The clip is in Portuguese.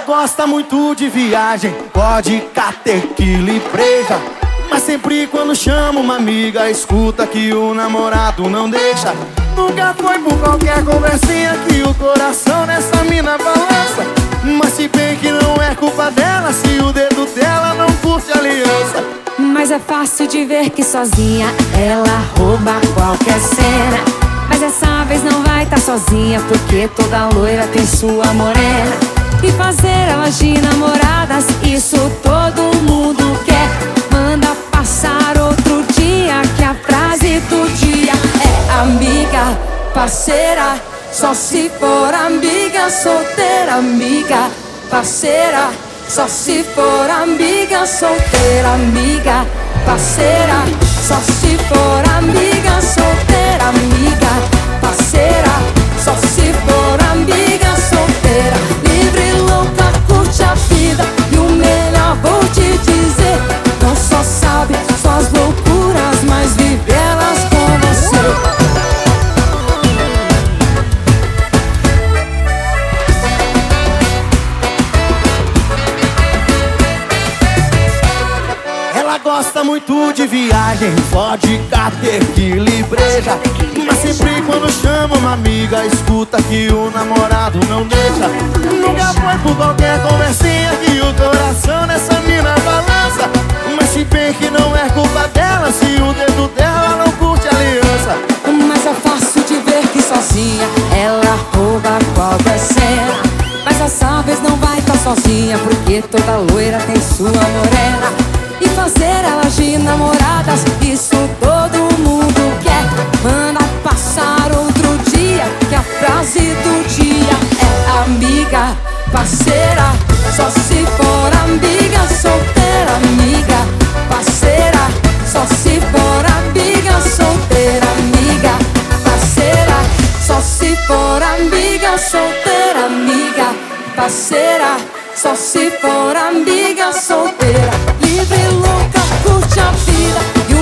gosta muito de viagem, pode tequila e breja. Mas sempre quando chama uma amiga, escuta que o namorado não deixa. Nunca foi por qualquer conversinha que o coração nessa mina balança. Mas se bem que não é culpa dela, se o dedo dela não curte aliança. Mas é fácil de ver que sozinha ela rouba qualquer cena. Mas essa vez não vai estar tá sozinha, porque toda loira tem sua morena. De namoradas, isso todo mundo quer. Manda passar outro dia, que a frase do dia é amiga, parceira. Só se for amiga, solteira, amiga, parceira. Só se for amiga, solteira, amiga, parceira. Só se for amiga, gosta muito de viagem, vodka, tequila e breja Mas sempre quando chama uma amiga, escuta que o namorado não deixa. Nunca foi por qualquer conversinha que o coração nessa mina balança. Mas se bem que não é culpa dela, se o dedo dela não curte aliança. Mas é fácil de ver que sozinha ela rouba qualquer cena Mas dessa vez não vai estar sozinha, porque toda loira tem sua morena e fazer elas de namoradas. Isso todo mundo quer. Manda passar outro dia, que a frase do dia é amiga, parceira. Só se for amiga, solteira, amiga, parceira. Só se for amiga, solteira, amiga, parceira. Só se for amiga, solteira, amiga, parceira. Só se for amiga solteira livre, louca, curte a vida